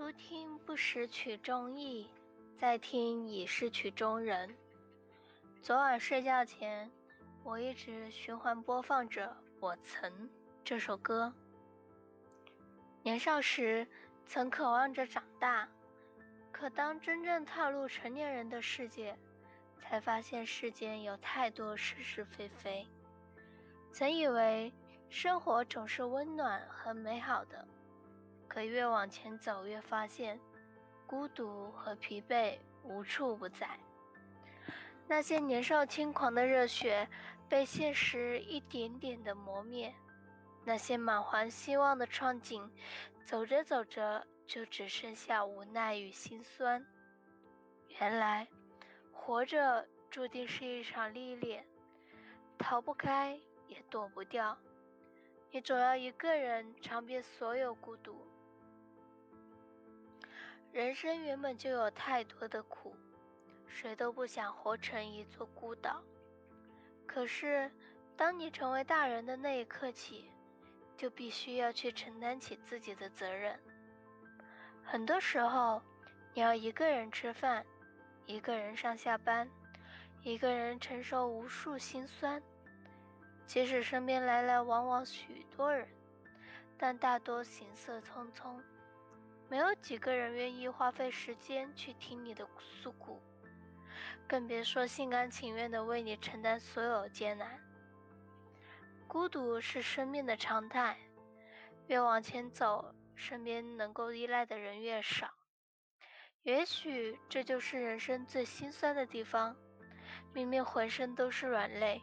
初听不识曲中意，再听已是曲中人。昨晚睡觉前，我一直循环播放着《我曾》这首歌。年少时曾渴望着长大，可当真正踏入成年人的世界，才发现世间有太多是是非非。曾以为生活总是温暖和美好的。可越往前走，越发现孤独和疲惫无处不在。那些年少轻狂的热血被现实一点点的磨灭，那些满怀希望的憧憬，走着走着就只剩下无奈与心酸。原来，活着注定是一场历练，逃不开也躲不掉，你总要一个人尝遍所有孤独。人生原本就有太多的苦，谁都不想活成一座孤岛。可是，当你成为大人的那一刻起，就必须要去承担起自己的责任。很多时候，你要一个人吃饭，一个人上下班，一个人承受无数心酸。即使身边来来往往许多人，但大多行色匆匆。没有几个人愿意花费时间去听你的诉苦，更别说心甘情愿地为你承担所有艰难。孤独是生命的常态，越往前走，身边能够依赖的人越少。也许这就是人生最心酸的地方：明明浑身都是软肋，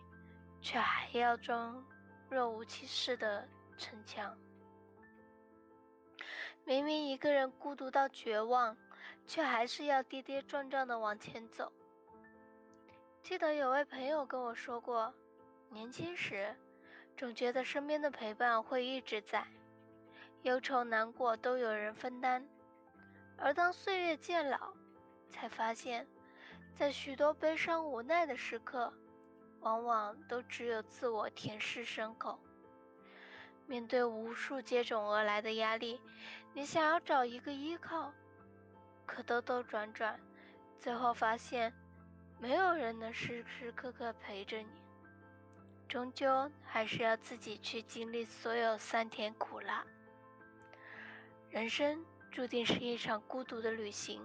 却还要装若无其事的逞强。明明一个人孤独到绝望，却还是要跌跌撞撞的往前走。记得有位朋友跟我说过，年轻时总觉得身边的陪伴会一直在，忧愁难过都有人分担，而当岁月渐老，才发现，在许多悲伤无奈的时刻，往往都只有自我舔舐伤口。面对无数接踵而来的压力，你想要找一个依靠，可兜兜转转，最后发现，没有人能时时刻刻陪着你，终究还是要自己去经历所有酸甜苦辣。人生注定是一场孤独的旅行，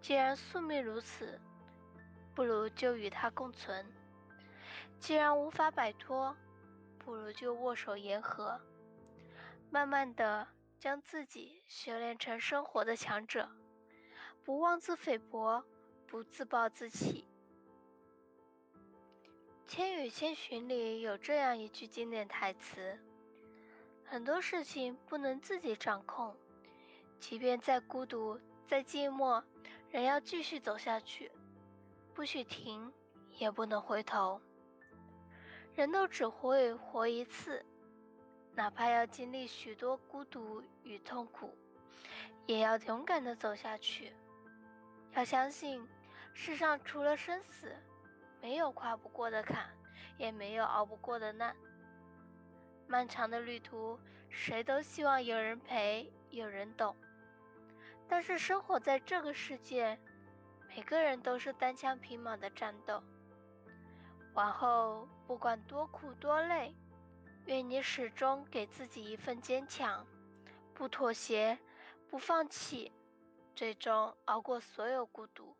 既然宿命如此，不如就与它共存；既然无法摆脱。不如就握手言和，慢慢的将自己修炼成生活的强者，不妄自菲薄，不自暴自弃。《千与千寻》里有这样一句经典台词：“很多事情不能自己掌控，即便再孤独、再寂寞，仍要继续走下去，不许停，也不能回头。”人都只会活一次，哪怕要经历许多孤独与痛苦，也要勇敢的走下去。要相信，世上除了生死，没有跨不过的坎，也没有熬不过的难。漫长的旅途，谁都希望有人陪，有人懂。但是生活在这个世界，每个人都是单枪匹马的战斗。往后不管多苦多累，愿你始终给自己一份坚强，不妥协，不放弃，最终熬过所有孤独。